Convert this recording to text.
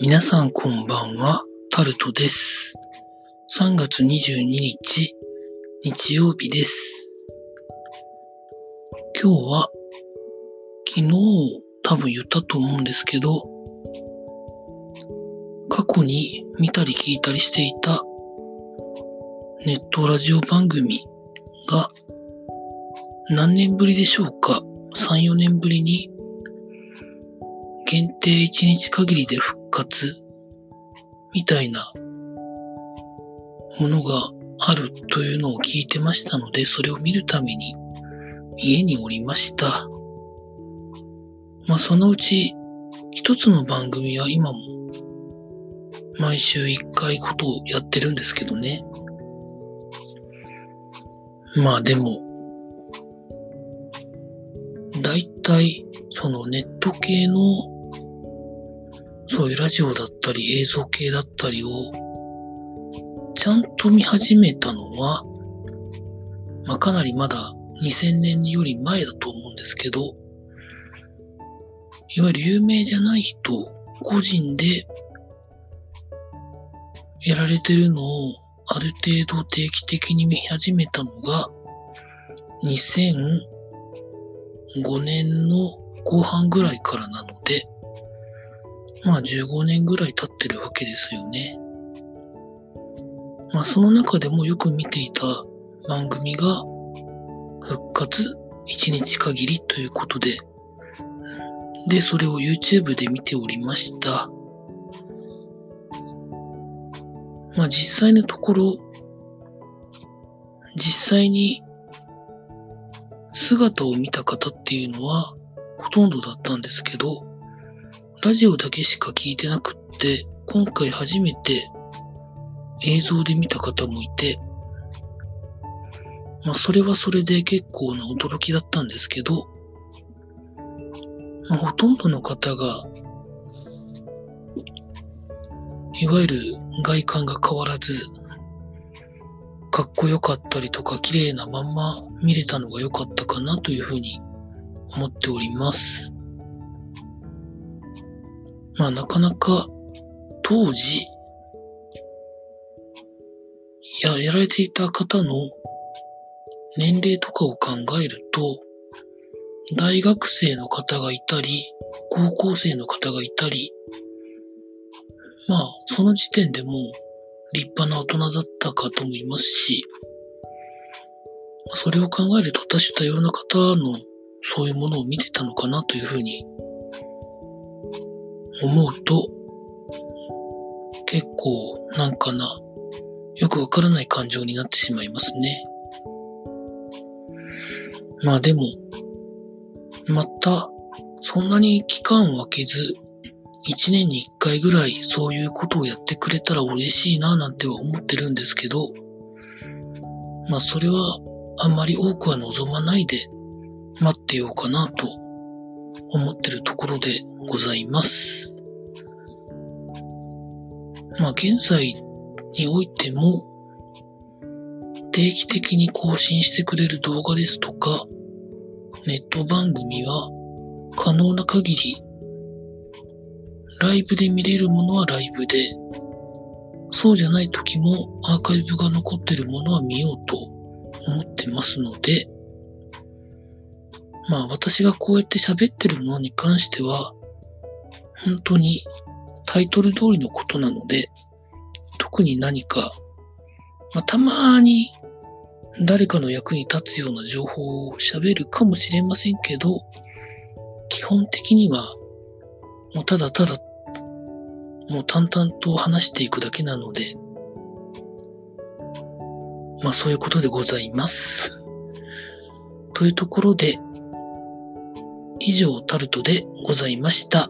皆さんこんばんは、タルトです。3月22日、日曜日です。今日は、昨日多分言ったと思うんですけど、過去に見たり聞いたりしていたネットラジオ番組が何年ぶりでしょうか ?3、4年ぶりに限定1日限りで復活？みたいなものがあるというのを聞いてましたので、それを見るために家におりました。まあそのうち一つの番組は今も毎週一回ことをやってるんですけどね。まあでも、だいたいそのネット系のそういうラジオだったり映像系だったりをちゃんと見始めたのは、まあかなりまだ2000年より前だと思うんですけど、いわゆる有名じゃない人、個人でやられてるのをある程度定期的に見始めたのが2005年の後半ぐらいからなので、まあ15年ぐらい経ってるわけですよね。まあその中でもよく見ていた番組が復活1日限りということで、で、それを YouTube で見ておりました。まあ実際のところ、実際に姿を見た方っていうのはほとんどだったんですけど、ラジオだけしか聞いてなくって、今回初めて映像で見た方もいて、まあそれはそれで結構な驚きだったんですけど、まあほとんどの方が、いわゆる外観が変わらず、かっこよかったりとか綺麗なまんま見れたのが良かったかなというふうに思っております。まあなかなか当時、や、やられていた方の年齢とかを考えると、大学生の方がいたり、高校生の方がいたり、まあ、その時点でも立派な大人だった方もいますし、それを考えると多種多様な方のそういうものを見てたのかなというふうに思うと、結構なんかな、よくわからない感情になってしまいますね。まあでも、また、そんなに期間を空けず、一年に一回ぐらいそういうことをやってくれたら嬉しいななんては思ってるんですけど、まあそれはあんまり多くは望まないで待ってようかなと思ってるところでございます。まあ現在においても定期的に更新してくれる動画ですとかネット番組は可能な限りライブで見れるものはライブでそうじゃない時もアーカイブが残ってるものは見ようと思ってますのでまあ私がこうやって喋ってるものに関しては本当にタイトル通りのことなので特に何か、まあ、たまに誰かの役に立つような情報を喋るかもしれませんけど、基本的には、もうただただ、もう淡々と話していくだけなので、まあそういうことでございます。というところで、以上タルトでございました。